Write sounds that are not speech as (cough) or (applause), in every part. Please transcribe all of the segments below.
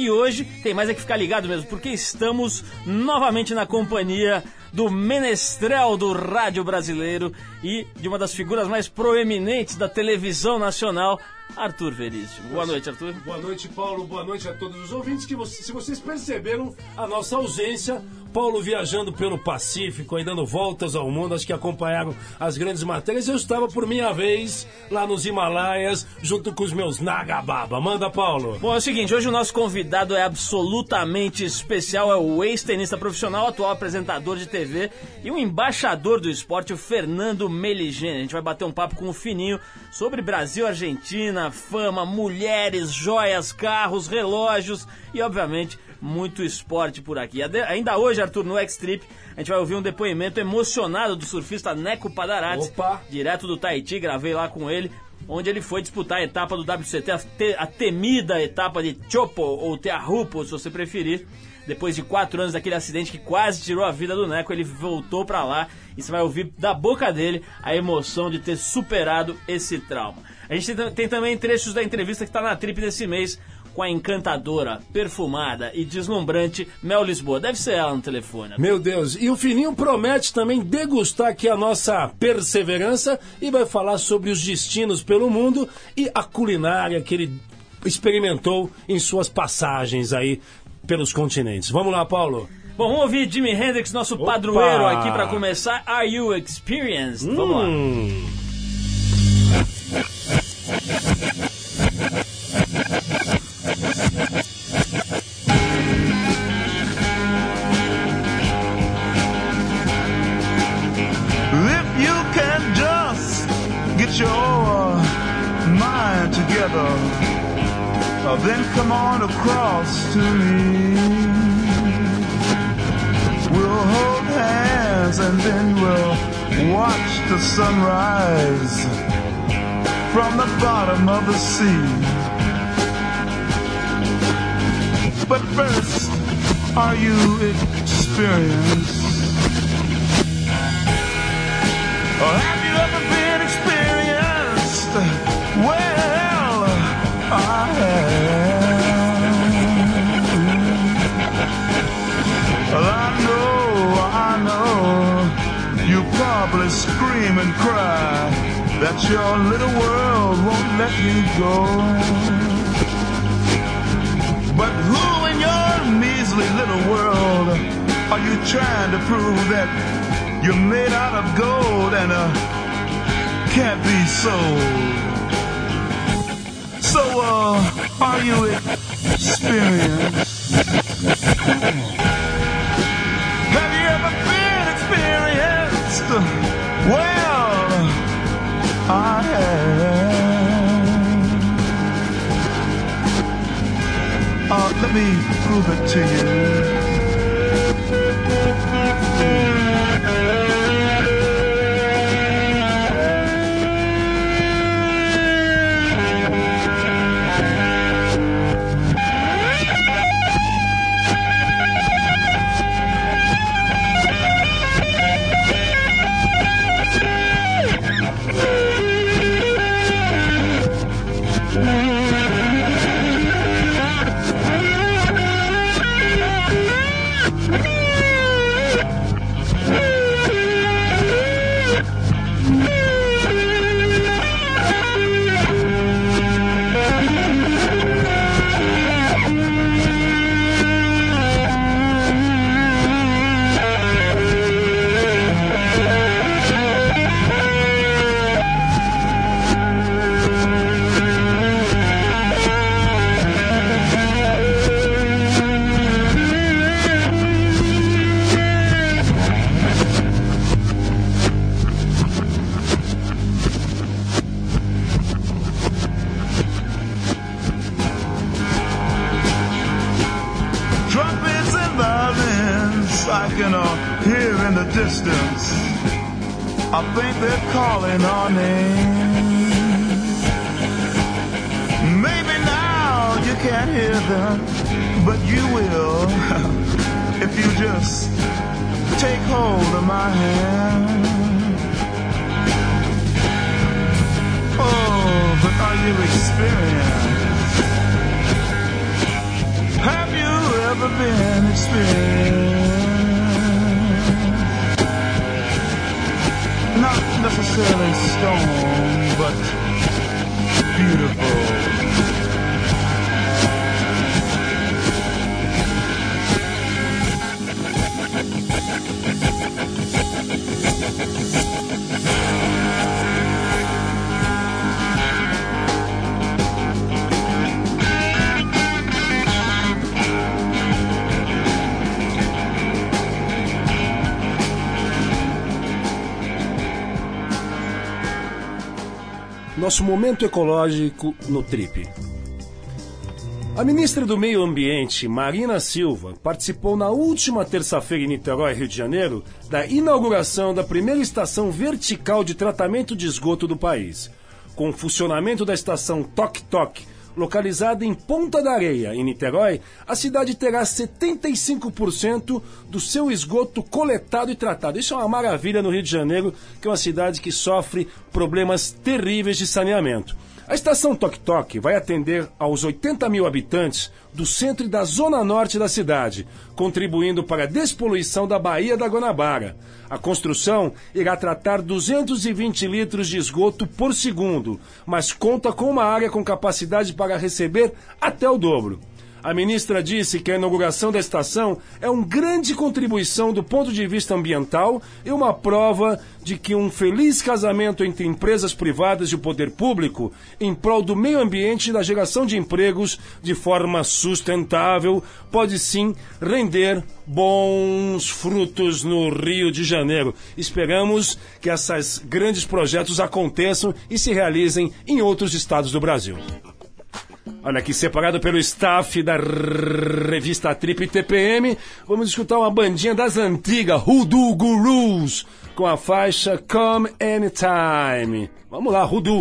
E hoje tem mais é que ficar ligado mesmo, porque estamos novamente na companhia do menestrel do rádio brasileiro e de uma das figuras mais proeminentes da televisão nacional, Arthur Veríssimo. Boa noite, Arthur. Boa noite, Paulo. Boa noite a todos os ouvintes. Que se vocês perceberam a nossa ausência, Paulo viajando pelo Pacífico, aí dando voltas ao mundo, acho que acompanharam as grandes matérias. Eu estava, por minha vez, lá nos Himalaias, junto com os meus Nagababa. Manda, Paulo. Bom, é o seguinte, hoje o nosso convidado é absolutamente especial, é o ex-tenista profissional, atual apresentador de TV e um embaixador do esporte, o Fernando Meligeni. A gente vai bater um papo com o Fininho sobre Brasil, Argentina, fama, mulheres, joias, carros, relógios e, obviamente, muito esporte por aqui. Ainda hoje, Arthur, no X-Trip, a gente vai ouvir um depoimento emocionado do surfista Neco Padarates, Opa. direto do Tahiti, gravei lá com ele, onde ele foi disputar a etapa do WCT, a, te, a temida etapa de Chopo, ou Teahupo, se você preferir. Depois de quatro anos daquele acidente que quase tirou a vida do Neco, ele voltou para lá e você vai ouvir da boca dele a emoção de ter superado esse trauma. A gente tem, tem também trechos da entrevista que está na trip desse mês com a encantadora, perfumada e deslumbrante Mel Lisboa. Deve ser ela no telefone. Meu Deus, e o Fininho promete também degustar aqui a nossa perseverança e vai falar sobre os destinos pelo mundo e a culinária que ele experimentou em suas passagens aí pelos continentes. Vamos lá, Paulo. Bom, vamos ouvir Jimi Hendrix, nosso Opa! padroeiro aqui para começar. Are You Experienced? Vamos lá. Sunrise from the bottom of the sea. But first, are you experienced? Or scream and cry that your little world won't let you go. But who in your measly little world are you trying to prove that you're made out of gold and uh, can't be sold? So, uh, are you experienced? Let me prove it to you. Distance. I think they're calling our name. Maybe now you can't hear them, but you will (laughs) if you just take hold of my hand. Oh, but are you experienced? Have you ever been experienced. Necessarily stone, but beautiful. Nosso momento ecológico no Trip. A ministra do Meio Ambiente, Marina Silva, participou na última terça-feira em Niterói, Rio de Janeiro, da inauguração da primeira estação vertical de tratamento de esgoto do país. Com o funcionamento da estação Toque Toque, localizada em Ponta da Areia, em Niterói, a cidade terá 75% do seu esgoto coletado e tratado. Isso é uma maravilha no Rio de Janeiro, que é uma cidade que sofre problemas terríveis de saneamento. A estação Toque Toque vai atender aos 80 mil habitantes do centro e da zona norte da cidade, contribuindo para a despoluição da Baía da Guanabara. A construção irá tratar 220 litros de esgoto por segundo, mas conta com uma área com capacidade para receber até o dobro. A ministra disse que a inauguração da estação é uma grande contribuição do ponto de vista ambiental e uma prova de que um feliz casamento entre empresas privadas e o poder público em prol do meio ambiente e da geração de empregos de forma sustentável pode sim render bons frutos no Rio de Janeiro. Esperamos que esses grandes projetos aconteçam e se realizem em outros estados do Brasil. Olha aqui, separado pelo staff da revista Trip TPM, vamos escutar uma bandinha das antigas, Hoodoo Gurus, com a faixa Come Anytime. Vamos lá, Hoodoo.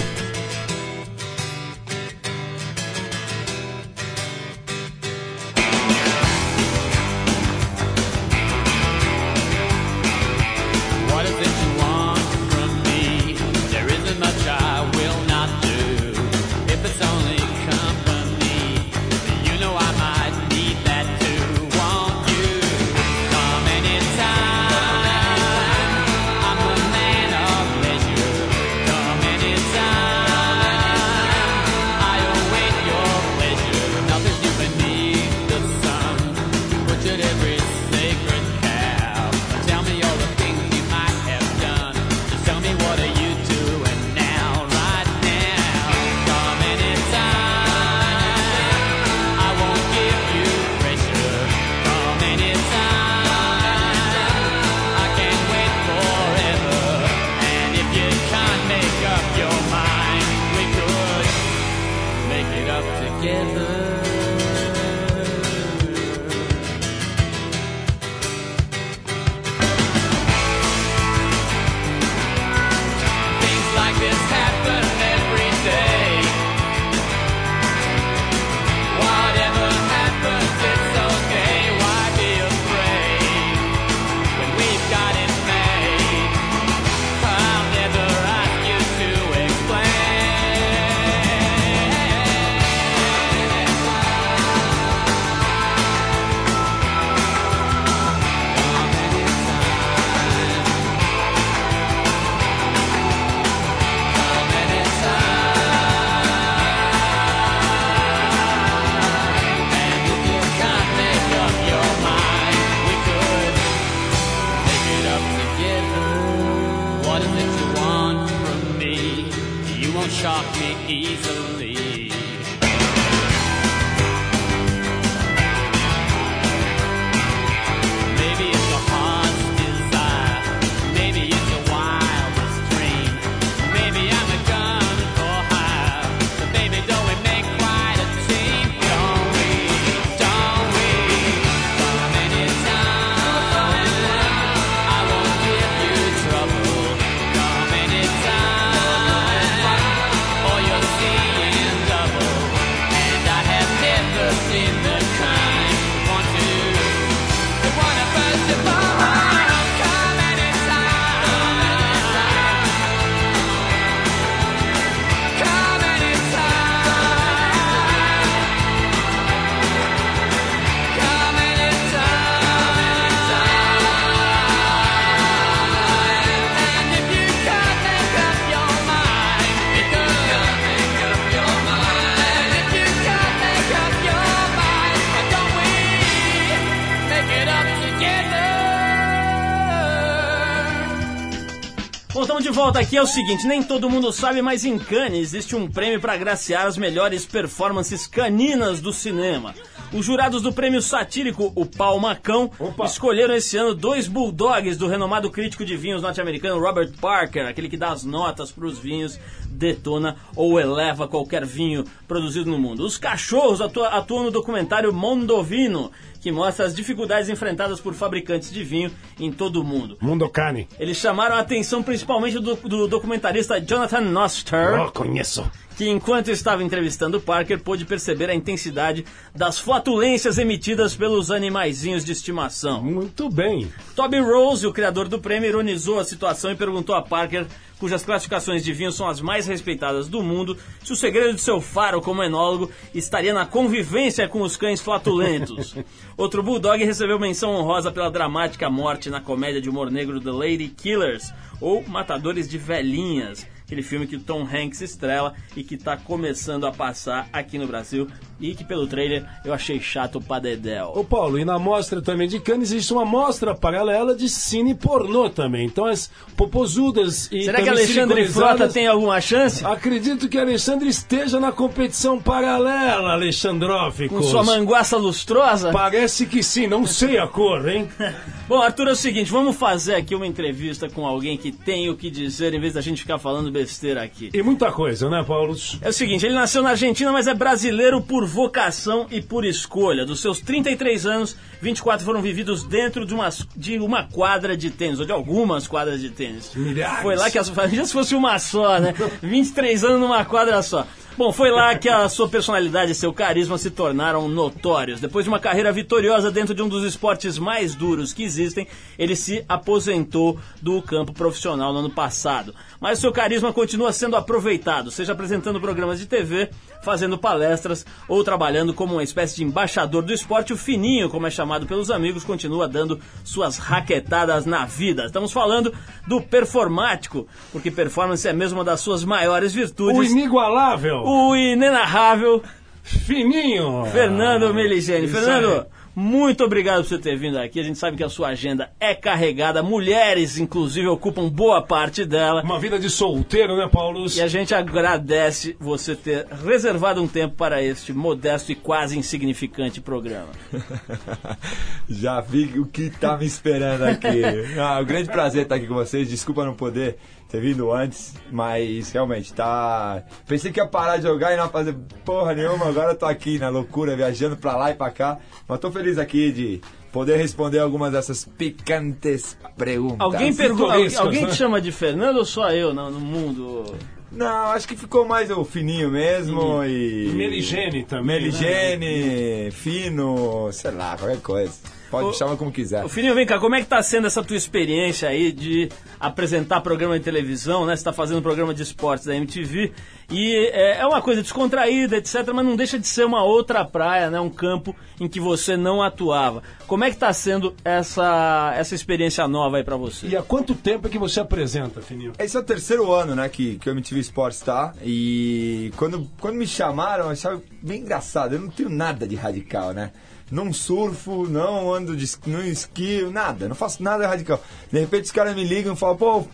De volta aqui. É o seguinte, nem todo mundo sabe, mas em Cannes existe um prêmio para agraciar as melhores performances caninas do cinema. Os jurados do prêmio satírico, o Palmacão, Opa. escolheram esse ano dois bulldogs do renomado crítico de vinhos norte-americano Robert Parker, aquele que dá as notas para os vinhos, detona ou eleva qualquer vinho produzido no mundo. Os cachorros atua- atuam no documentário Mondovino, que mostra as dificuldades enfrentadas por fabricantes de vinho em todo o mundo. Mundo Cane. Eles chamaram a atenção principalmente do, do documentarista Jonathan Noster, Oh, conheço. que enquanto estava entrevistando Parker, pôde perceber a intensidade das flatulências emitidas pelos animaizinhos de estimação. Muito bem. Toby Rose, o criador do prêmio, ironizou a situação e perguntou a Parker, cujas classificações de vinho são as mais respeitadas do mundo, se o segredo de seu faro como enólogo estaria na convivência com os cães flatulentos. (laughs) Outro bulldog recebeu menção honrosa pela dramática morte na comédia de humor negro The Lady Killers, ou Matadores de Velhinhas, aquele filme que o Tom Hanks estrela e que está começando a passar aqui no Brasil e que pelo trailer eu achei chato pra dedéu. Ô Paulo, e na mostra também de Cannes existe uma mostra paralela de cine pornô também. Então as popozudas e Será que Alexandre Frota tem alguma chance? Acredito que Alexandre esteja na competição paralela, Alexandrófico. Com sua manguaça lustrosa? Parece que sim, não sei a cor, hein? (laughs) Bom, Arthur, é o seguinte, vamos fazer aqui uma entrevista com alguém que tem o que dizer em vez da gente ficar falando besteira aqui. E muita coisa, né, Paulo? É o seguinte, ele nasceu na Argentina, mas é brasileiro por vocação e por escolha. Dos seus 33 anos, 24 foram vividos dentro de uma, de uma quadra de tênis, ou de algumas quadras de tênis. Milhares. Foi lá que a sua família, se fosse uma só, né? (laughs) 23 anos numa quadra só. Bom, foi lá que a sua personalidade e seu carisma se tornaram notórios. Depois de uma carreira vitoriosa dentro de um dos esportes mais duros que existem, ele se aposentou do campo profissional no ano passado. Mas seu carisma continua sendo aproveitado, seja apresentando programas de TV, fazendo palestras ou trabalhando como uma espécie de embaixador do esporte. O Fininho, como é chamado pelos amigos, continua dando suas raquetadas na vida. Estamos falando do performático, porque performance é mesmo uma das suas maiores O virtudes. inigualável, O inenarrável fininho. Fernando Meligeni. isso Fernando, aí. muito obrigado por você ter vindo aqui. A gente sabe que a sua agenda é carregada. Mulheres, inclusive, ocupam boa parte dela. Uma vida de solteiro, né, Paulo? E a gente agradece você ter reservado um tempo para este modesto e quase insignificante programa. (laughs) Já vi o que tá me esperando aqui. (laughs) Ah, um grande prazer estar aqui com vocês. Desculpa não poder ter vindo antes, mas realmente tá. Pensei que ia parar de jogar e não ia fazer porra nenhuma. Agora eu tô aqui na loucura, viajando pra lá e pra cá. Mas tô feliz aqui de poder responder algumas dessas picantes perguntas. Alguém, pergunta, alguém né? te chama de Fernando ou só eu no, no mundo? Não, acho que ficou mais o fininho mesmo e. Meligene também. né? Meligene, fino, sei lá, qualquer coisa. Pode me chamar como quiser. Ô, Fininho, vem cá, como é que tá sendo essa tua experiência aí de apresentar programa de televisão, né? Você tá fazendo programa de esportes da MTV e é, é uma coisa descontraída, etc, mas não deixa de ser uma outra praia, né? Um campo em que você não atuava. Como é que tá sendo essa, essa experiência nova aí pra você? E há quanto tempo é que você apresenta, Fininho? Esse é o terceiro ano, né, que, que o MTV Sports tá. E quando, quando me chamaram, eu achava bem engraçado. Eu não tenho nada de radical, né? Não surfo, não ando de não esquio, nada. Não faço nada radical. De repente os caras me ligam e falam, pô,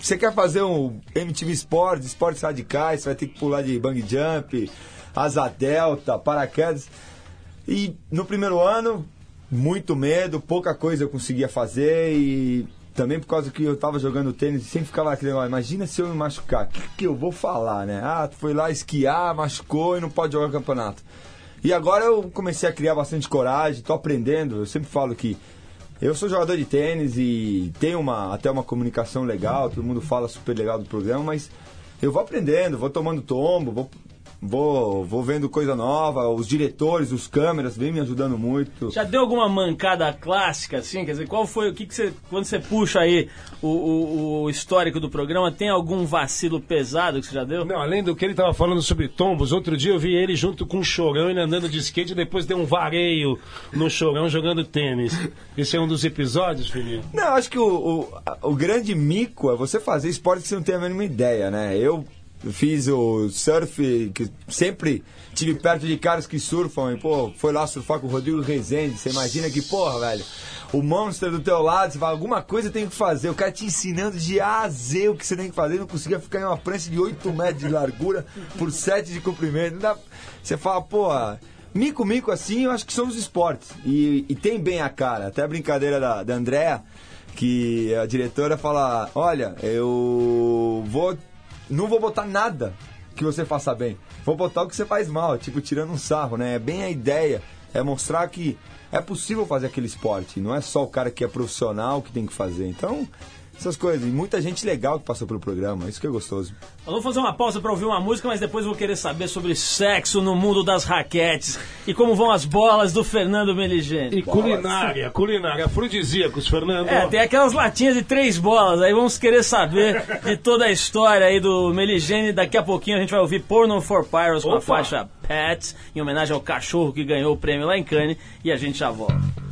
você quer fazer um MTV Sports, esportes radicais, você vai ter que pular de bang jump, asa delta, paraquedas. E no primeiro ano, muito medo, pouca coisa eu conseguia fazer e também por causa que eu tava jogando tênis sempre ficava aquele negócio, imagina se eu me machucar, o que, que eu vou falar, né? Ah, foi lá esquiar, machucou e não pode jogar campeonato. E agora eu comecei a criar bastante coragem, tô aprendendo, eu sempre falo que eu sou jogador de tênis e tenho uma, até uma comunicação legal, todo mundo fala super legal do programa, mas eu vou aprendendo, vou tomando tombo, vou, vou, vou vendo coisa nova, os diretores, os câmeras vêm me ajudando muito. Já deu alguma mancada clássica, assim? Quer dizer, qual foi o que, que você. Quando você puxa aí o, o- o histórico do programa, tem algum vacilo pesado que você já deu? Não, além do que ele estava falando sobre tombos, outro dia eu vi ele junto com o Chorão, ele andando de skate e depois deu um vareio no Chorão jogando tênis. Esse é um dos episódios, Fininho? Não, acho que o, o, o grande mico é você fazer esporte que você não tem a mínima ideia, né? Eu fiz o surf, que sempre tive perto de caras que surfam. E, pô, foi lá surfar com o Rodrigo Rezende. Você imagina que, porra, velho, o monstro do teu lado, você fala, alguma coisa tem que fazer. O cara te ensinando de A a Z o que você tem que fazer. Não conseguia ficar em uma prancha de 8 metros de largura por 7 de comprimento. Dá- Você fala, porra. Mico, mico assim, eu acho que são os esportes. E, e tem bem a cara. Até a brincadeira da, da Andrea, que a diretora fala: Olha, eu vou. Não vou botar nada que você faça bem. Vou botar o que você faz mal, tipo, tirando um sarro, né? É bem a ideia. É mostrar que é possível fazer aquele esporte. Não é só o cara que é profissional que tem que fazer. Então, essas coisas. E muita gente legal que passou pelo programa. Isso que é gostoso. Eu vou fazer uma pausa pra ouvir uma música, mas depois eu vou querer saber sobre sexo no mundo das raquetes e como vão as bolas do Fernando Meligeni. E culinária, culinária, afrodisíacos, Fernando. É, tem aquelas latinhas de três bolas, aí vamos querer saber de toda a história aí do Meligeni. Daqui a pouquinho a gente vai ouvir Porno for Pyros com a faixa Pets, em homenagem ao cachorro que ganhou o prêmio lá em Cannes, e a gente já volta.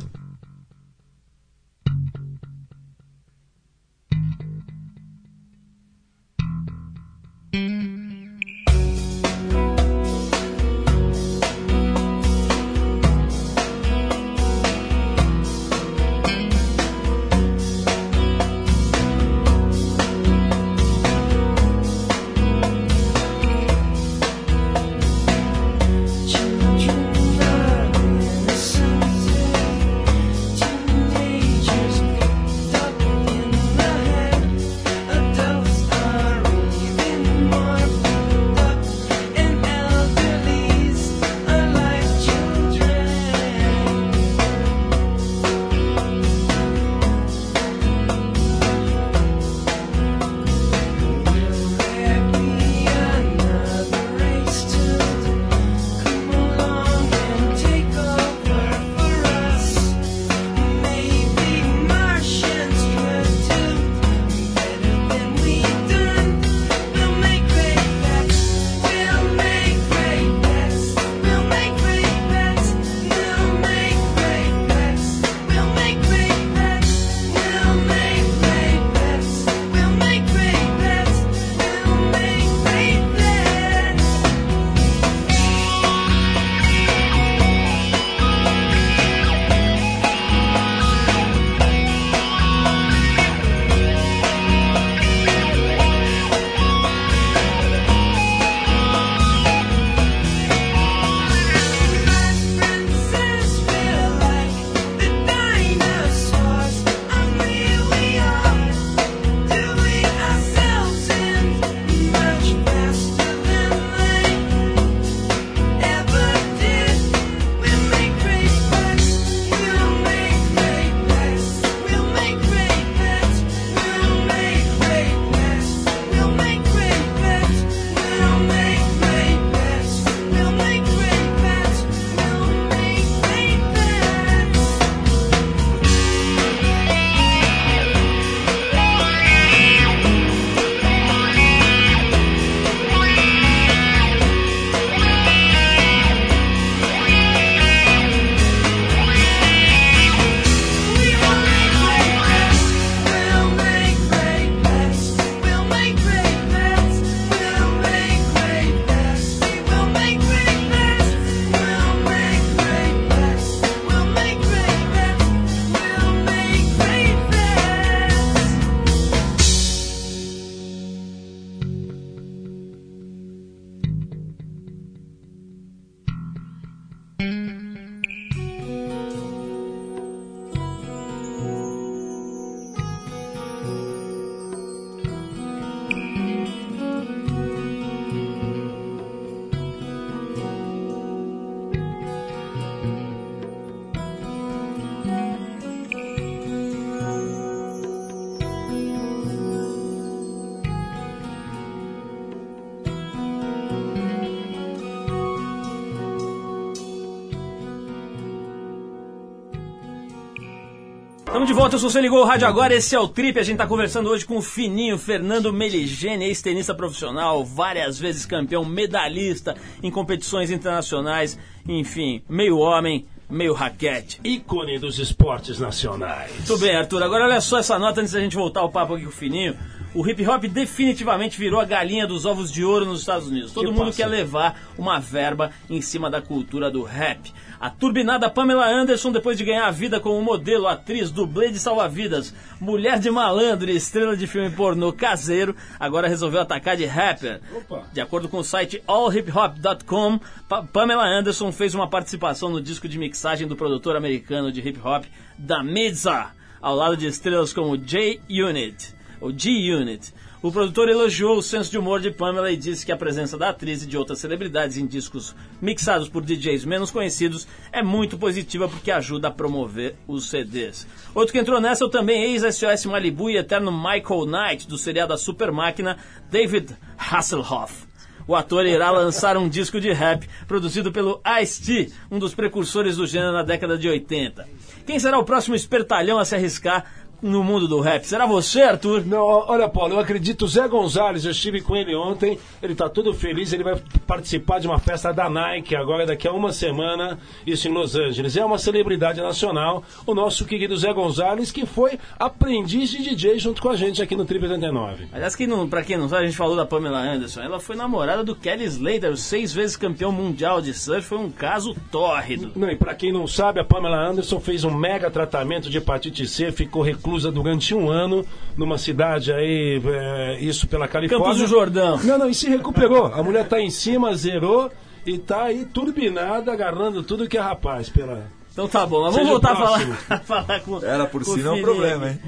Estamos de volta, se você ligou o rádio agora, esse é o Trip. A gente está conversando hoje com o fininho Fernando Meligeni, ex-tenista profissional, várias vezes campeão, medalhista em competições internacionais, enfim, meio homem, meio raquete. Ícone dos esportes nacionais. Muito bem, Arthur. Agora olha só essa nota antes da gente voltar ao papo aqui com o Fininho. O hip hop definitivamente virou a galinha dos ovos de ouro nos Estados Unidos. Todo Que mundo passa? quer levar uma verba em cima da cultura do rap. A turbinada Pamela Anderson, depois de ganhar a vida como modelo, atriz, dublê de salva-vidas, mulher de malandro e estrela de filme pornô caseiro, agora resolveu atacar de rapper. Opa. De acordo com o site allhiphop.com, Pa- Pamela Anderson fez uma participação no disco de mixagem do produtor americano de hip hop da Midza, ao lado de estrelas como J-Unit, ou G-Unit. O produtor elogiou o senso de humor de Pamela e disse que a presença da atriz e de outras celebridades em discos mixados por DJs menos conhecidos é muito positiva porque ajuda a promover os CDs. Outro que entrou nessa é o também ex-SOS Malibu e eterno Michael Knight, do seriado A Super Máquina, David Hasselhoff. O ator irá lançar um disco de rap produzido pelo Ice-T, um dos precursores do gênero na década de 80. Quem será o próximo espertalhão a se arriscar no mundo do rap? Será você, Arthur? Não, olha, Paulo, eu acredito, o Zé Gonzalez, eu estive com ele ontem, ele tá todo feliz, ele vai participar de uma festa da Nike agora daqui a uma semana, isso em Los Angeles. É uma celebridade nacional, o nosso querido Zé Gonzalez, que foi aprendiz de DJ junto com a gente aqui no Trip 89. Aliás, quem não, pra quem não sabe, a gente falou da Pamela Anderson. Ela foi namorada do Kelly Slater, seis vezes campeão mundial de surf. Foi um caso tórrido. Não, e pra quem não sabe, a Pamela Anderson fez um mega tratamento de hepatite C, ficou reclusa durante um ano numa cidade aí, é, isso pela Califórnia. Campos do Jordão. Não, não, e se recuperou. A mulher tá em cima, zerou e tá aí turbinada, agarrando tudo que é rapaz pela. Então tá bom, mas vamos voltar a falar, (laughs) a falar com Era por com si não é um problema, hein?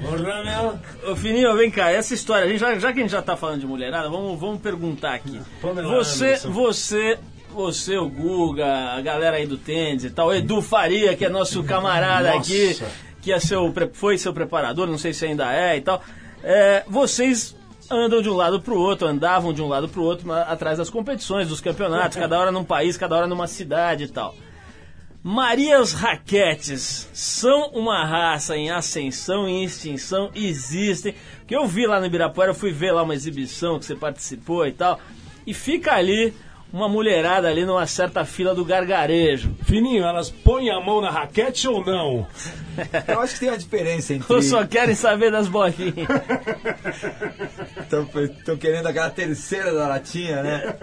Ô Fininho, vem cá, essa história, a gente, já, já que a gente já tá falando de mulherada, vamos, vamos perguntar aqui. Você, você, você, o Guga, a galera aí do tênis e tal, o Edu Faria, que é nosso camarada Nossa. aqui, que é seu, foi seu preparador, não sei se ainda é e tal. É, vocês andam de um lado pro outro, andavam de um lado pro outro na- atrás das competições, dos campeonatos, cada hora num país, cada hora numa cidade e tal. Marias Raquetes são uma raça em ascensão e extinção, existem. Que eu vi lá no Ibirapuera, eu fui ver lá uma exibição que você participou e tal. E fica ali uma mulherada ali numa certa fila do gargarejo. Fininho, elas põem a mão na raquete ou não? Eu acho que tem uma diferença entre. (laughs) Ou só querem saber das bolinhas. (laughs) Estão querendo aquela terceira da latinha, né?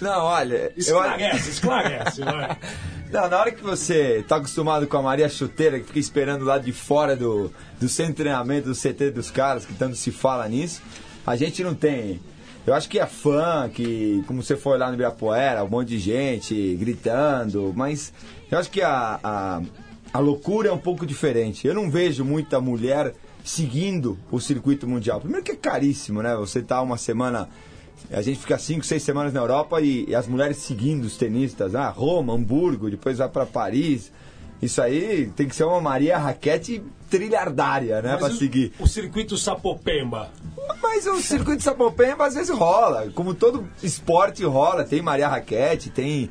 Não, olha. eu- Esclarece, esclarece, vai. (laughs) Não, na hora que você tá acostumado com a Maria Chuteira, que fica esperando lá de fora do, do centro de treinamento, do CT dos caras, que tanto se fala nisso, a gente não tem. Eu acho que é fã, que como você foi lá no Ibirapuera, um monte de gente gritando, mas eu acho que a, a, a loucura é um pouco diferente. Eu não vejo muita mulher seguindo o circuito mundial. Primeiro que é caríssimo, né? Você tá uma semana a gente fica cinco, seis semanas na Europa e, e as mulheres seguindo os tenistas, ah, Roma, Hamburgo, depois vai para Paris. Isso aí tem que ser uma Maria Raquete trilhardária, né, para seguir. O circuito Sapopemba. Mas o circuito de Sapopemba às vezes rola, como todo esporte rola, tem Maria Raquete, tem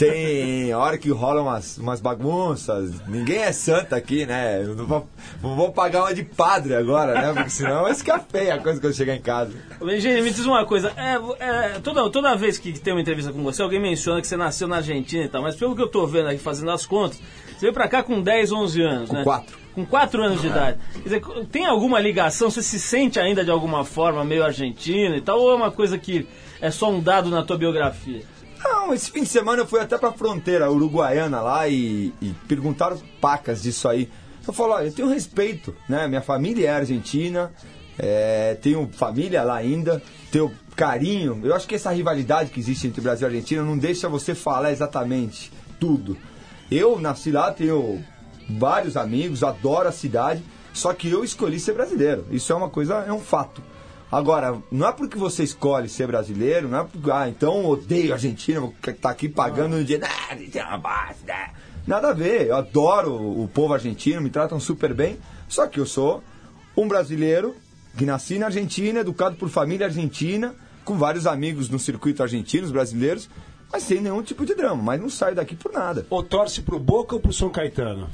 tem hora que rola umas, umas bagunças. Ninguém é santa aqui, né? Eu não vou, não vou pagar uma de padre agora, né? Porque senão vai ficar feia a coisa quando eu chegar em casa. Engenheiro, me diz uma coisa. É, é, toda, toda vez que tem uma entrevista com você, alguém menciona que você nasceu na Argentina e tal, mas pelo que eu tô vendo aqui, fazendo as contas, você veio pra cá com 10, 11 anos, Com né? quatro. Com 4 anos de idade. Quer dizer, tem alguma ligação? Você se sente ainda de alguma forma meio argentino e tal? Ou é uma coisa que é só um dado na tua biografia? Não, esse fim de semana eu fui até pra fronteira uruguaiana lá e, e perguntaram pacas disso aí. Eu falo, olha, eu tenho respeito, né? Minha família é argentina, é, tenho família lá ainda, tenho carinho. Eu acho que essa rivalidade que existe entre Brasil e Argentina não deixa você falar exatamente tudo. Eu nasci lá, tenho vários amigos, adoro a cidade, só que eu escolhi ser brasileiro. Isso é uma coisa, é um fato. Agora, não é porque você escolhe ser brasileiro, não é porque, ah, então odeio a Argentina, vou estar aqui pagando no dia. Ah, Argentina é uma bosta. Nada a ver, eu adoro o povo argentino, me tratam super bem, só que eu sou um brasileiro que nasci na Argentina, educado por família argentina, com vários amigos no circuito argentinos, brasileiros, mas sem nenhum tipo de drama, mas não saio daqui por nada. Ou torce pro Boca ou pro São Caetano?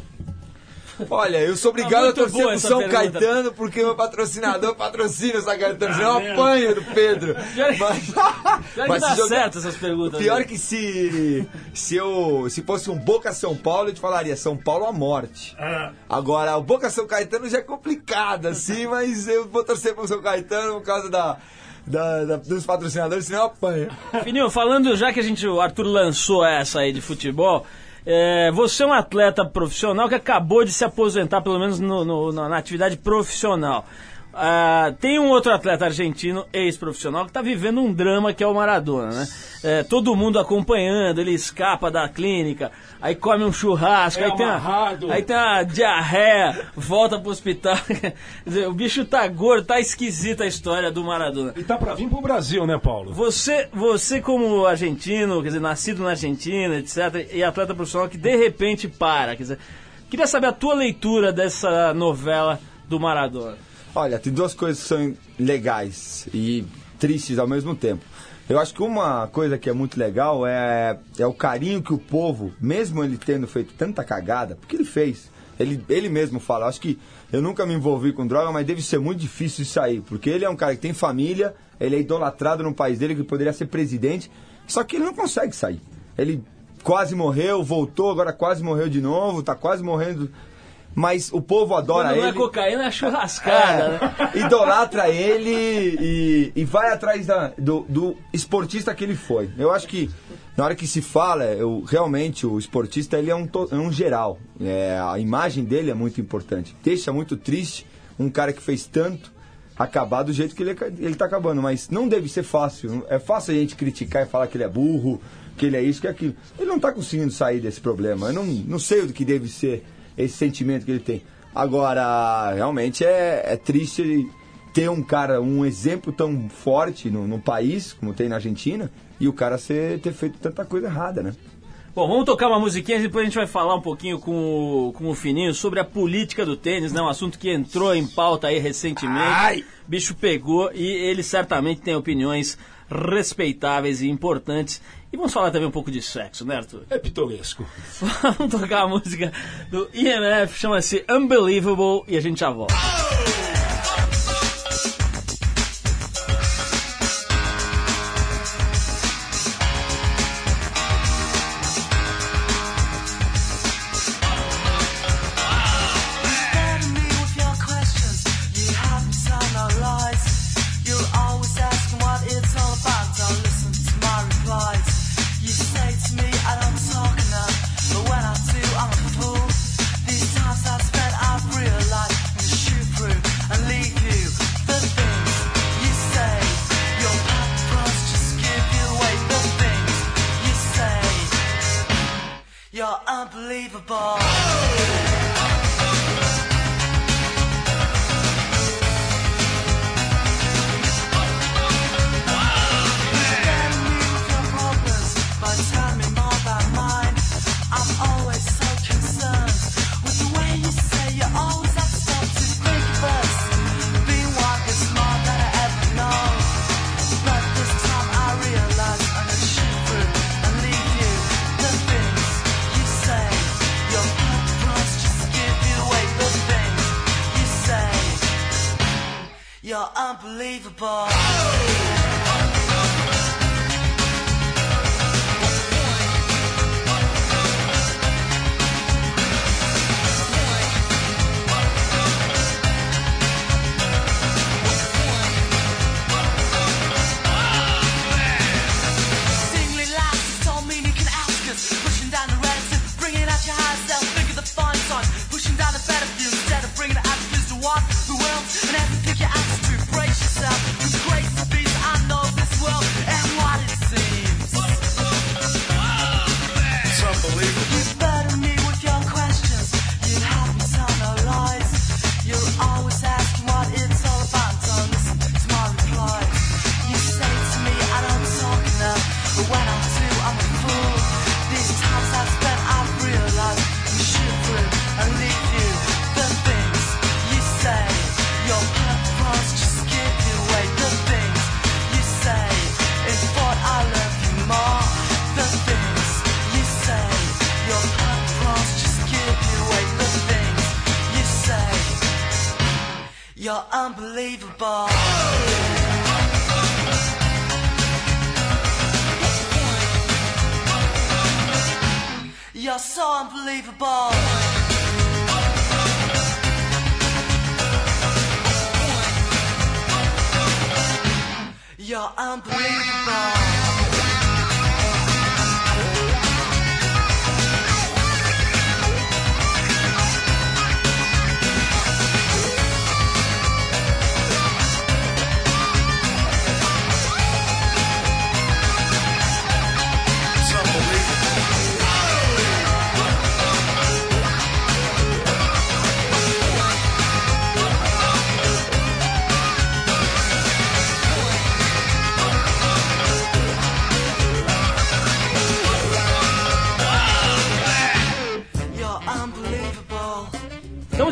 Olha, eu sou obrigado Muito a torcer pro São pergunta. Caetano porque meu patrocinador patrocina o São Caetano, senão eu vendo? apanho do Pedro. Pior Mas, (laughs) Pior mas dá certo essas perguntas. Pior né? que se se eu se fosse um Boca São Paulo, eu te falaria São Paulo à morte. Ah, Agora, o Boca São Caetano já é complicado, assim, (laughs) mas eu vou torcer pro São Caetano por causa da, da- da- dos patrocinadores, senão eu apanho. Fininho, falando, já que a gente, o Arthur lançou essa aí de futebol, é, você é um atleta profissional que acabou de se aposentar, pelo menos no- no- na, atividade profissional. Ah, tem um outro atleta argentino, ex-profissional, que está vivendo um drama que é o Maradona, né? É, todo mundo acompanhando, ele escapa da clínica, aí come um churrasco, É aí, tem amarrado. a, aí tem a diarreia, volta pro hospital. (laughs) Dizer, o bicho tá gordo, tá esquisita a história do Maradona. e tá pra vir pro Brasil, né, Paulo? Você, você como argentino, quer dizer, nascido na Argentina, etc., e atleta profissional que de repente para, quer dizer, queria saber a tua leitura dessa novela do Maradona. Olha, tem duas coisas que são legais e tristes ao mesmo tempo. Eu acho que uma coisa que é muito legal é, é o carinho que o povo, mesmo ele tendo feito tanta cagada, porque ele fez, ele, ele mesmo fala, acho que eu nunca me envolvi com droga, mas deve ser muito difícil de sair, porque ele é um cara que tem família, ele é idolatrado no país dele, que poderia ser presidente, só que ele não consegue sair. Ele quase morreu, voltou, agora quase morreu de novo, tá quase morrendo. Mas o povo adora Quando não é ele. cocaína, é churrascada, né? É, (laughs) idolatra ele e, e vai atrás da- do, do esportista que ele foi. Eu acho que na hora que se fala, eu, realmente o esportista ele é um, é um geral. É, a imagem dele é muito importante. Deixa muito triste um cara que fez tanto acabar do jeito que ele, ele tá acabando. Mas não deve ser fácil. É fácil a gente criticar e falar que ele é burro, que ele é isso, que é aquilo. Ele não tá conseguindo sair desse problema. Eu não, não sei o que deve ser esse sentimento que ele tem. Agora, realmente é, é triste ele ter um cara, um exemplo tão forte no, no país, como tem na Argentina, e o cara ser, ter feito tanta coisa errada, né? Bom, vamos tocar uma musiquinha e depois a gente vai falar um pouquinho com o, com o Fininho sobre a política do tênis, né? Um assunto que entrou em pauta aí recentemente. Ai! Bicho pegou e ele certamente tem opiniões respeitáveis e importantes. E vamos falar também um pouco de sexo, né, Arthur? É pitoresco. (laughs) Vamos tocar a música do IMF, chama-se Unbelievable e a gente já volta. Burden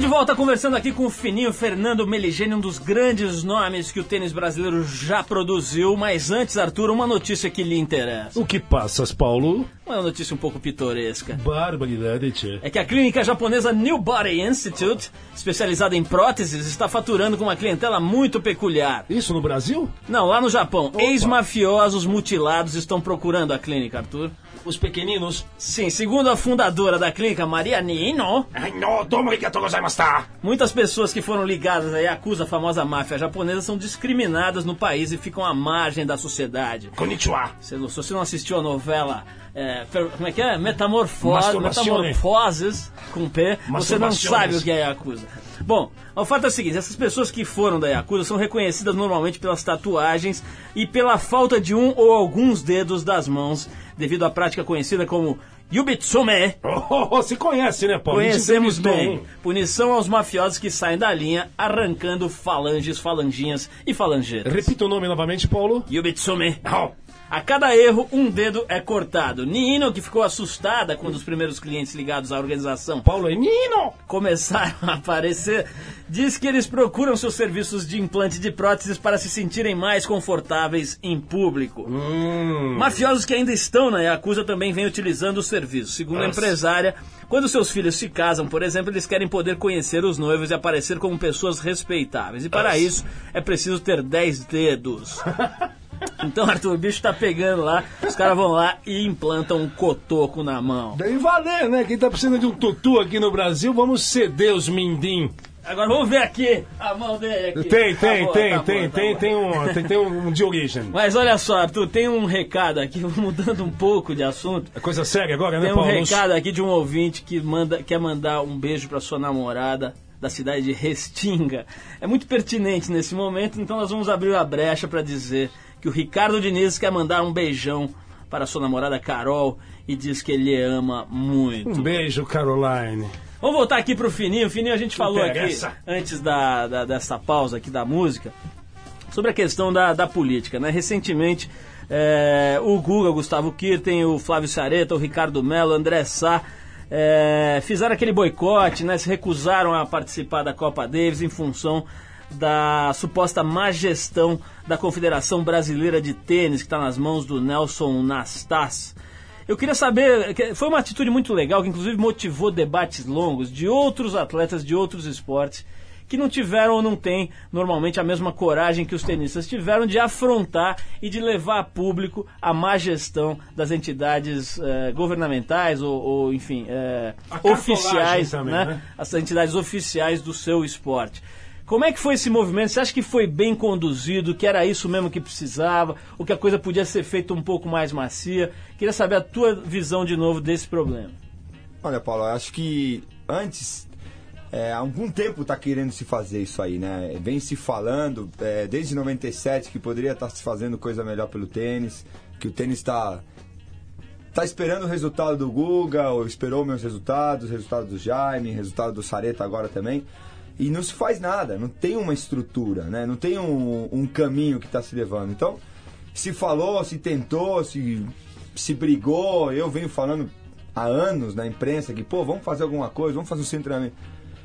de volta conversando aqui com o fininho Fernando Meligeni, um dos grandes nomes que o tênis brasileiro já produziu. Mas antes, Arthur, uma notícia que lhe interessa. O que passas, Paulo? Uma notícia um pouco pitoresca. Barbaridade, tchê. É que a clínica japonesa New Body Institute, especializada em próteses, está faturando com uma clientela muito peculiar. Isso no Brasil? Não, lá no Japão, ex-mafiosos mutilados estão procurando a clínica, Arthur. Os pequeninos. Sim, segundo a fundadora da clínica, Maria Nino, gozaimashita. muitas pessoas que foram ligadas à Yakuza, a famosa máfia japonesa, são discriminadas no país e ficam à margem da sociedade. Konnichiwa. Se não- se você não assistiu a novela, é, como é que é? Metamorfose. Metamorfoses, com P, você não sabe o que é Yakuza. Bom, o fato é o seguinte, essas pessoas que foram da Yakuza são reconhecidas normalmente pelas tatuagens e pela falta de um ou alguns dedos das mãos, devido à prática conhecida como Yubitsume, Oh, você conhece, né, Paulo? Gente Conhecemos bem. Punição aos mafiosos que saem da linha, arrancando falanges, falanginhas e falangetas. Repita o nome novamente, Paulo. Yubitsume. Oh. A cada erro, um dedo é cortado. Nino, que ficou assustada quando os primeiros clientes ligados à organização Paulo é Nino. começaram a aparecer, diz que eles procuram seus serviços de implante de próteses para se sentirem mais confortáveis em público. Hum. Mafiosos que ainda estão na Yakuza também vêm utilizando o serviço. Segundo a Nossa. empresária, quando seus filhos se casam, por exemplo, eles querem poder conhecer os noivos e aparecer como pessoas respeitáveis. E para isso é preciso ter 10 dedos. (laughs) Então, Arthur, o bicho tá pegando lá, os caras vão lá e implantam um cotoco na mão. Deve valer, né? Quem tá precisando de um tutu aqui no Brasil, vamos ceder os mindim. Agora vamos ver aqui a mão dele aqui. Tem, Tá tem, boa, tem, tá tem, boa, tá tem, boa. tem um, tem, tem um de origem. Mas olha só, Arthur, tem um recado aqui, (laughs) mudando um pouco de assunto. É coisa séria agora, né, Tem um Paulo? recado aqui de um ouvinte que manda, quer mandar um beijo pra sua namorada da cidade de Restinga. É muito pertinente nesse momento, então nós vamos abrir a brecha pra dizer que o Ricardo Diniz quer mandar um beijão para sua namorada Carol e diz que ele ama muito. Um beijo, Caroline. Vamos voltar aqui pro Fininho. Fininho, a gente falou aqui, antes da, da- dessa pausa aqui da música, sobre a questão da, da política, né? Recentemente, é, o Guga, o Gustavo Kirten, o Flávio Sareta, o Ricardo Mello, o André Sá, é, fizeram aquele boicote, né? Se recusaram a participar da Copa Davis em função da suposta má gestão da Confederação Brasileira de Tênis, que está nas mãos do Nelson Nastas. Eu queria saber, foi uma atitude muito legal, que inclusive motivou debates longos de outros atletas de outros esportes que não tiveram ou não têm normalmente a mesma coragem que os tenistas tiveram de afrontar e de levar a público a má gestão das entidades eh, governamentais ou, ou, enfim, eh, oficiais, também, né? né? as entidades oficiais do seu esporte. Como é que foi esse movimento? Você acha que foi bem conduzido, que era isso mesmo que precisava, ou que a coisa podia ser feita um pouco mais macia? Queria saber a tua visão de novo desse problema. Olha, Paulo, acho que antes, é, há algum tempo está querendo se fazer isso aí, né? Vem se falando, é, desde 97, que poderia estar se fazendo coisa melhor pelo tênis, que o tênis está tá esperando o resultado do Guga, ou esperou meus resultados, resultado do Jaime, resultado do Sareta agora também. E não se faz nada, não tem uma estrutura, né? Não tem um, um caminho que está se levando. Então, se falou, se tentou, se, se brigou, eu venho falando há anos na imprensa que, pô, vamos fazer alguma coisa, vamos fazer um centro de.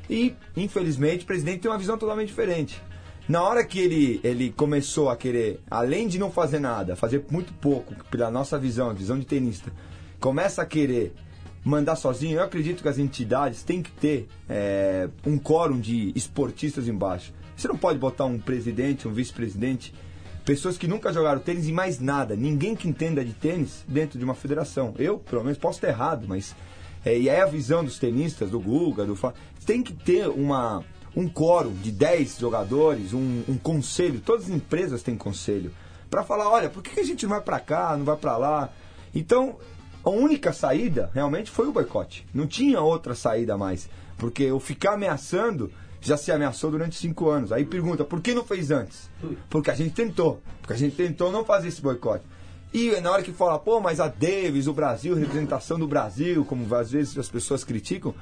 E, infelizmente, o presidente tem uma visão totalmente diferente. Na hora que ele, ele começou a querer, além de não fazer nada, fazer muito pouco, pela nossa visão, visão de tenista, começa a querer mandar sozinho, eu acredito que as entidades têm que ter é, um quórum de esportistas embaixo. Você não pode botar um presidente, um vice-presidente, pessoas que nunca jogaram tênis e mais nada, ninguém que entenda de tênis dentro de uma federação. Eu, pelo menos, posso estar errado, mas. É, e é a visão dos tenistas, do Guga, do Fa... Tem que ter uma, um quórum de 10 jogadores, um, um conselho, todas as empresas têm conselho, para falar, olha, por que a gente não vai para cá, não vai para lá? Então, a única saída realmente foi o boicote. Não tinha outra saída mais. Porque eu ficar ameaçando já se ameaçou durante cinco anos. Aí pergunta, por que não fez antes? Porque a gente tentou. Porque a gente tentou não fazer esse boicote. E na hora que fala, pô, mas a Davis, o Brasil, representação do Brasil, como às vezes as pessoas criticam,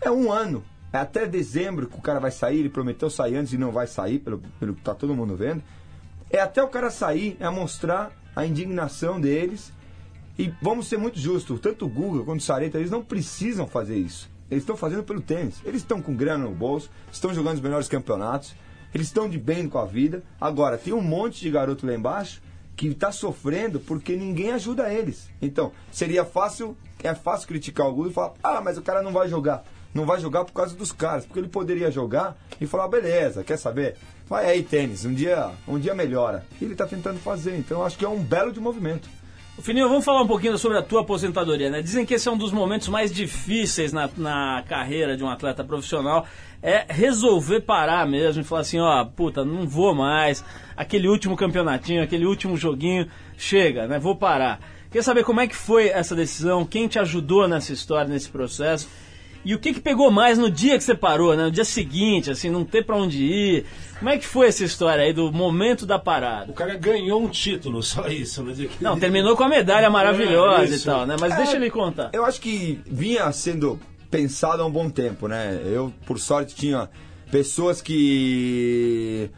é um ano. É até dezembro que o cara vai sair, ele prometeu sair antes e não vai sair, pelo, pelo que tá todo mundo vendo. É até o cara sair, é mostrar a indignação deles. E vamos ser muito justos, tanto o Google quanto o Sareta, eles não precisam fazer isso. Eles estão fazendo pelo tênis. Eles estão com grana no bolso, estão jogando os melhores campeonatos, eles estão de bem com a vida. Agora, tem um monte de garoto lá embaixo que está sofrendo porque ninguém ajuda eles. Então, seria fácil, é fácil criticar o Google e falar, ah, mas o cara não vai jogar. Não vai jogar por causa dos caras, porque ele poderia jogar e falar, beleza, quer saber? Vai aí, tênis, um dia, um dia melhora. E ele está tentando fazer, então acho que é um belo de movimento. Fininho, vamos falar um pouquinho sobre a tua aposentadoria, né? Dizem que esse é um dos momentos mais difíceis na, na carreira de um atleta profissional. É resolver parar mesmo e falar assim, ó, puta, não vou mais. Aquele último campeonatinho, aquele último joguinho, chega, né? Vou parar. Quer saber como é que foi essa decisão? Quem te ajudou nessa história, nesse processo? E o que, que pegou mais no dia que você parou, né? No dia seguinte, assim, não ter pra onde ir. Como é que foi essa história aí do momento da parada? O cara ganhou um título, (laughs) só isso. Mas é Não, terminou com a medalha maravilhosa É, e tal, né? Mas deixa ele contar. Eu acho que vinha sendo pensado há um bom tempo, né? Eu, por sorte, tinha pessoas que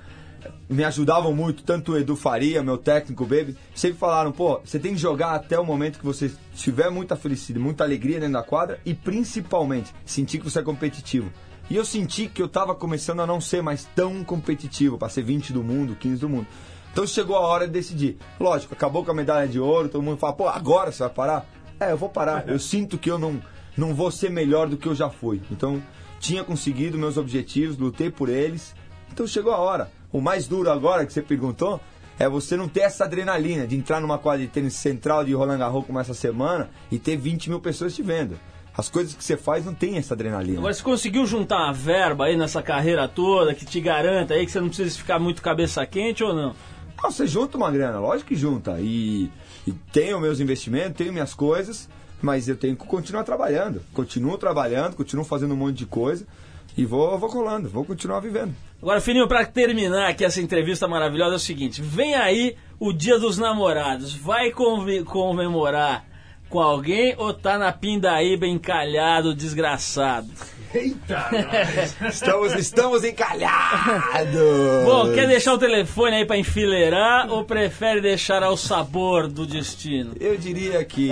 me ajudavam muito, tanto o Edu Faria, meu técnico, Baby, sempre falaram, pô, você tem que jogar até o momento que você tiver muita felicidade, muita alegria dentro da quadra e principalmente sentir que você é competitivo. E eu senti que eu tava começando a não ser mais tão competitivo, para ser 20 do mundo, 15 do mundo. Então chegou a hora de decidir. Lógico, acabou com a medalha de ouro, todo mundo fala, pô, agora você vai parar? É, eu vou parar. Eu sinto que eu não, não vou ser melhor do que eu já fui. Então, tinha conseguido meus objetivos, lutei por eles. Então chegou a hora. O mais duro agora que você perguntou é você não ter essa adrenalina de entrar numa quadra de tênis central de Roland Garros como essa semana e ter 20 mil pessoas te vendo. As coisas que você faz não tem essa adrenalina. Agora, você conseguiu juntar uma verba aí nessa carreira toda que te garanta aí que você não precisa ficar muito cabeça quente ou não? Não, você junta uma grana, lógico que junta. E, e tenho meus investimentos, tenho minhas coisas, mas eu tenho que continuar trabalhando. Continuo trabalhando, continuo fazendo um monte de coisa e vou, vou colando, vou continuar vivendo. Agora, Fininho, pra terminar aqui essa entrevista maravilhosa, é o seguinte: vem aí o Dia dos Namorados. Vai comemorar com alguém ou tá na pindaíba encalhado, desgraçado? Eita! (laughs) Estamos, estamos encalhados! Bom, quer deixar o telefone aí pra enfileirar ou prefere deixar ao sabor do destino? Eu diria que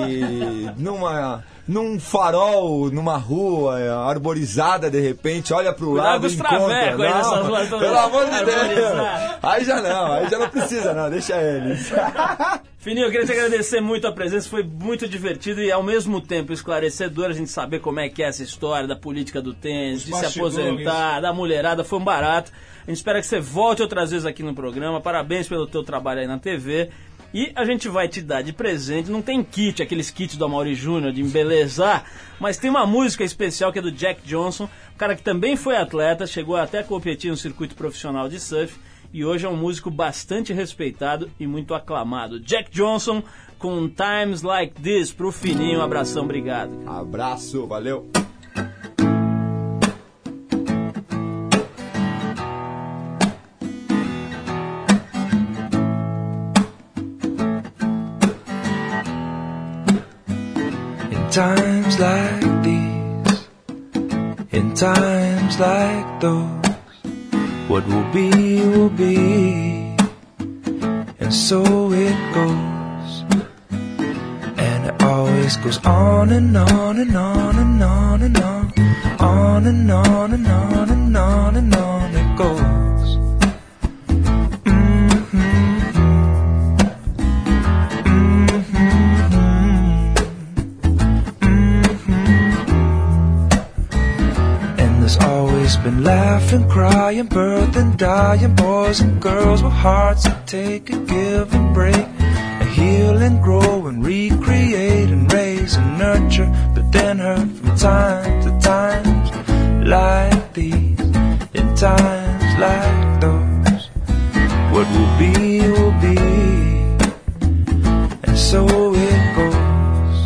numa, num farol, numa rua é, arborizada, de repente, olha pro Cuidado lado e encontra. Não, pelo amor de Deus! Aí já não, aí já não precisa não, deixa eles. (laughs) Fininho, eu queria te agradecer muito a presença, foi muito divertido e ao mesmo tempo esclarecedor a gente saber como é que é essa história da política do tênis, Os de se aposentar, da mulherada, foi um barato. A gente espera que você volte outras vezes aqui no programa. Parabéns pelo teu trabalho aí na TV. E a gente vai te dar de presente, não tem kit, aqueles kits do Amaury Júnior de embelezar, mas tem uma música especial que é do Jack Johnson, um cara que também foi atleta, chegou até a competir no circuito profissional de surf e hoje é um músico bastante respeitado e muito aclamado. Jack Johnson com Times Like This pro Fininho. Um abração, obrigado. Abraço, valeu. Times like these, in times like those, what will be will be, and so it goes. And it always goes on and on and on and on and on, on and on and on and on and on it goes. Laughing, crying, birthing, dying, boys and girls with hearts that take and give and break. And heal and grow and recreate and raise and nurture, but then hurt from time to times like these, in times like those. What will be, will be, and so it goes.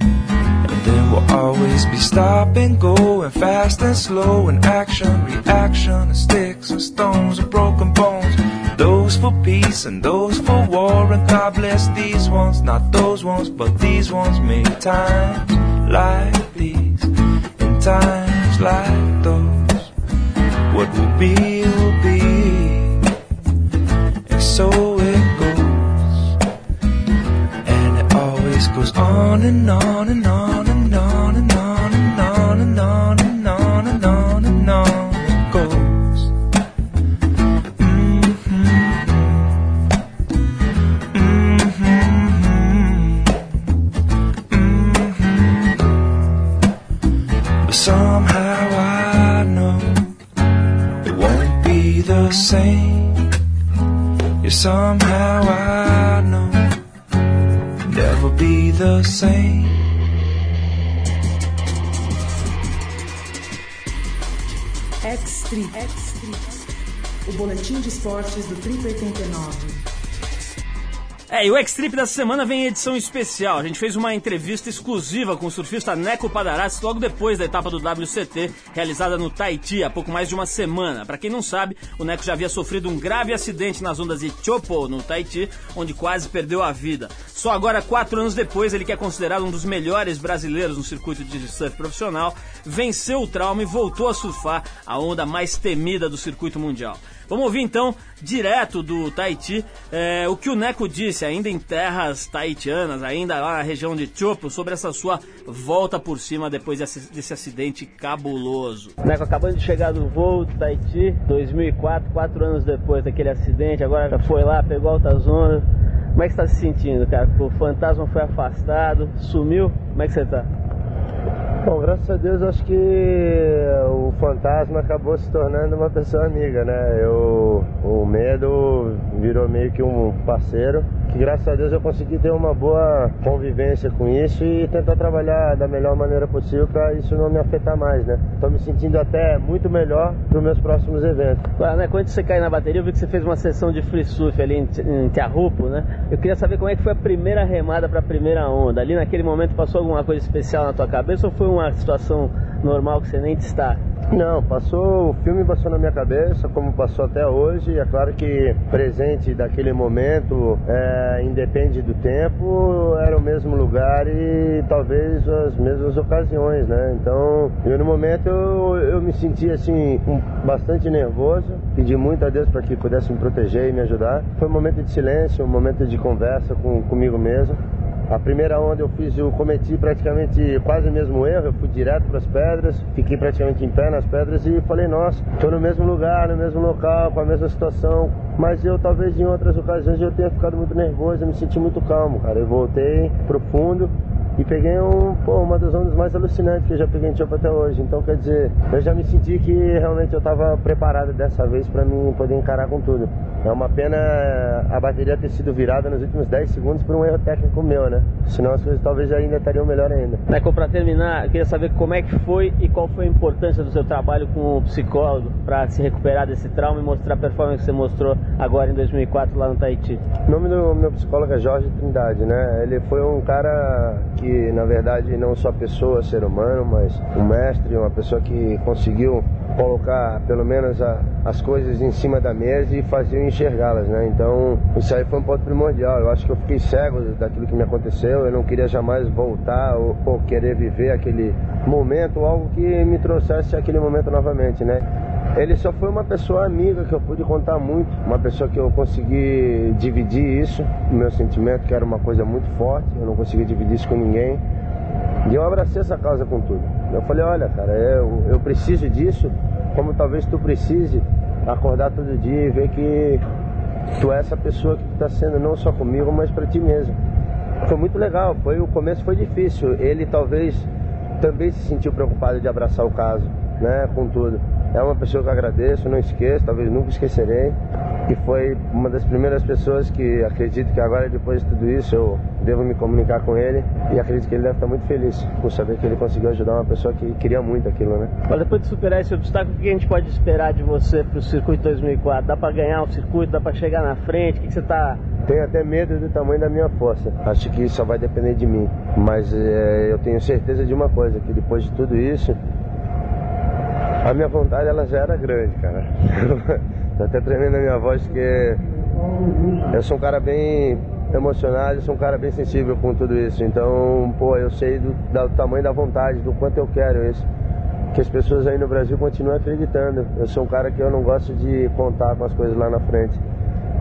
And there will always be stop and go and fast and slow and action, reaction and sticks and stones and broken bones. Those for peace and those for war and God bless these ones, not those ones, but these ones make times like these, in times like those. What will be, will be, and so it goes. And it always goes on and on and on the same. Yeah, somehow I know never be the same. X-Trip. O boletim de esportes do Trip 89. É, e o X-Trip dessa semana vem em edição especial. A gente fez uma entrevista exclusiva com o surfista Neco Padarassi logo depois da etapa do WCT, realizada no Tahiti há pouco mais de uma semana. Para quem não sabe, o Neco já havia sofrido um grave acidente nas ondas de Chopo, no Tahiti, onde quase perdeu a vida. Só agora, quatro anos depois, ele que é considerado um dos melhores brasileiros no circuito de surf profissional, venceu o trauma e voltou a surfar a onda mais temida do circuito mundial. Vamos ouvir então, direto do Tahiti, é, o que o Neco disse, ainda em terras tahitianas, ainda lá na região de Chopo, sobre essa sua volta por cima depois desse, desse acidente cabuloso. Neco, acabando de chegar do voo do Tahiti, 2004, quatro anos depois daquele acidente, agora já foi lá, pegou altas ondas. Como é que está se sentindo, cara? O fantasma foi afastado, sumiu, como é que você tá? Bom, graças a Deus acho que o fantasma acabou se tornando uma pessoa amiga, né? Eu, o medo virou meio que um parceiro, que graças a Deus eu consegui ter uma boa convivência com isso e tentar trabalhar da melhor maneira possível para isso não me afetar mais, né? Tô me sentindo até muito melhor para os meus próximos eventos. Agora, né, quando você caiu na bateria, eu vi que você fez uma sessão de free surf ali em, em Tiarrupo, né? Eu queria saber como é que foi a primeira remada para a primeira onda. Ali naquele momento passou alguma coisa especial na tua cabeça ou foi uma situação normal que você nem destaca? Não, passou, o filme passou na minha cabeça, como passou até hoje. É claro que presente daquele momento, é, independe do tempo, era o mesmo lugar e talvez as mesmas ocasiões, né? Então, eu no momento eu, eu me senti assim, bastante nervoso, pedi muito a Deus para que pudesse me proteger e me ajudar. Foi um momento de silêncio, um momento de conversa com, comigo mesmo. A primeira onda eu fiz, eu cometi praticamente quase o mesmo erro, eu fui direto para as pedras, fiquei praticamente em pé nas pedras e falei, nossa, estou no mesmo lugar, no mesmo local, com a mesma situação. Mas eu talvez em outras ocasiões eu tenha ficado muito nervoso, eu me senti muito calmo, cara. Eu voltei profundo e peguei um, pô, uma das ondas mais alucinantes que eu já peguei em Chopo até hoje. Então, quer dizer, eu já me senti que realmente eu estava preparado dessa vez para mim poder encarar com tudo. É uma pena a bateria ter sido virada nos últimos 10 segundos por um erro técnico meu, né? Senão as coisas talvez ainda estariam melhor ainda. Neco, para terminar, eu queria saber como é que foi e qual foi a importância do seu trabalho com o psicólogo para se recuperar desse trauma e mostrar a performance que você mostrou agora em 2004 lá no Tahiti. O nome do meu psicólogo é Jorge Trindade, né? Ele foi um cara que, na verdade, não só pessoa, ser humano, mas um mestre, uma pessoa que conseguiu colocar pelo menos a, as coisas em cima da mesa e fazer enxergá-las, né? Então, isso aí foi um ponto primordial. Eu acho que eu fiquei cego daquilo que me aconteceu. Eu não queria jamais voltar ou, ou querer viver aquele momento, algo que me trouxesse aquele momento novamente, né? Ele só foi uma pessoa amiga que eu pude contar muito, uma pessoa que eu consegui dividir isso, o meu sentimento, que era uma coisa muito forte, eu não consegui dividir isso com ninguém. E eu abracei essa causa com tudo. Eu falei, olha, cara, eu, eu preciso disso, como talvez tu precise acordar todo dia e ver que tu é essa pessoa que tu tá sendo não só comigo, mas para ti mesmo. Foi muito legal, foi o começo foi difícil. Ele talvez também se sentiu preocupado de abraçar o caso. Né, com tudo. É uma pessoa que eu agradeço, não esqueço, talvez nunca esquecerei. E foi uma das primeiras pessoas que acredito que agora, depois de tudo isso, eu devo me comunicar com ele. E acredito que ele deve estar muito feliz por saber que ele conseguiu ajudar uma pessoa que queria muito aquilo, né? Mas depois de superar esse obstáculo, o que a gente pode esperar de você pro circuito 2004? Dá pra ganhar o circuito? Dá pra chegar na frente? O que, que você tá... Tenho até medo do tamanho da minha força. Acho que isso só vai depender de mim. Mas é, eu tenho certeza de uma coisa, que depois de tudo isso, a minha vontade ela já era grande, cara. (laughs) Tô até tremendo a minha voz porque eu sou um cara bem emocionado, eu sou um cara bem sensível com tudo isso. Então, pô, eu sei do, do tamanho da vontade, do quanto eu quero isso. Que as pessoas aí no Brasil continuem acreditando. Eu sou um cara que eu não gosto de contar com as coisas lá na frente.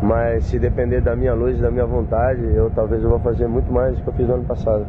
Mas se depender da minha luz e da minha vontade, eu talvez eu vou fazer muito mais do que eu fiz no ano passado.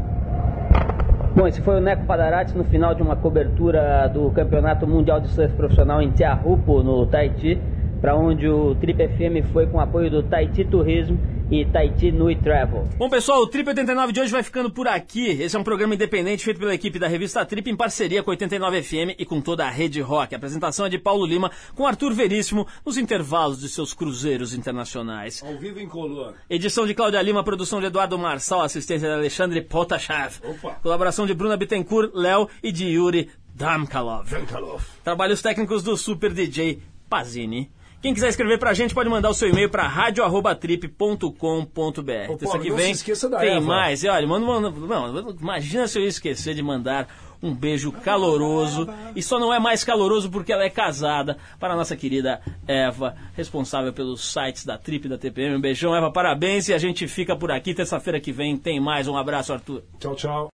Bom, esse foi o Neco Padarati no final de uma cobertura do Campeonato Mundial de Surf Profissional em Tiahupo, no Tahiti, para onde o Trip FM foi com apoio do Tahiti Turismo e Tahiti Nui Travel. Bom, pessoal, o Trip 89 de hoje vai ficando por aqui. Esse é um programa independente feito pela equipe da revista Trip em parceria com 89 FM e com toda a rede rock. A apresentação é de Paulo Lima com Arthur Veríssimo nos intervalos de seus cruzeiros internacionais. Ao vivo em color. Edição de Cláudia Lima, produção de Eduardo Marçal, assistência de Alexandre Potashev. Opa. Colaboração de Bruna Bittencourt, Léo e de Yuri Damkalov. Dankalov. Trabalhos técnicos do Super DJ Pazini. Quem quiser escrever pra gente pode mandar o seu e-mail pra radio@trip.com.br. Ô, Isso aqui vem. tem Eva. mais. E olha, manda, manda, não, imagina se eu esquecer de mandar um beijo caloroso. E só não é mais caloroso porque ela é casada para a nossa querida Eva, responsável pelos sites da Trip e da TPM. Um beijão, Eva, parabéns. E a gente fica por aqui. Terça-feira que vem tem mais. Um abraço, Arthur. Tchau, tchau.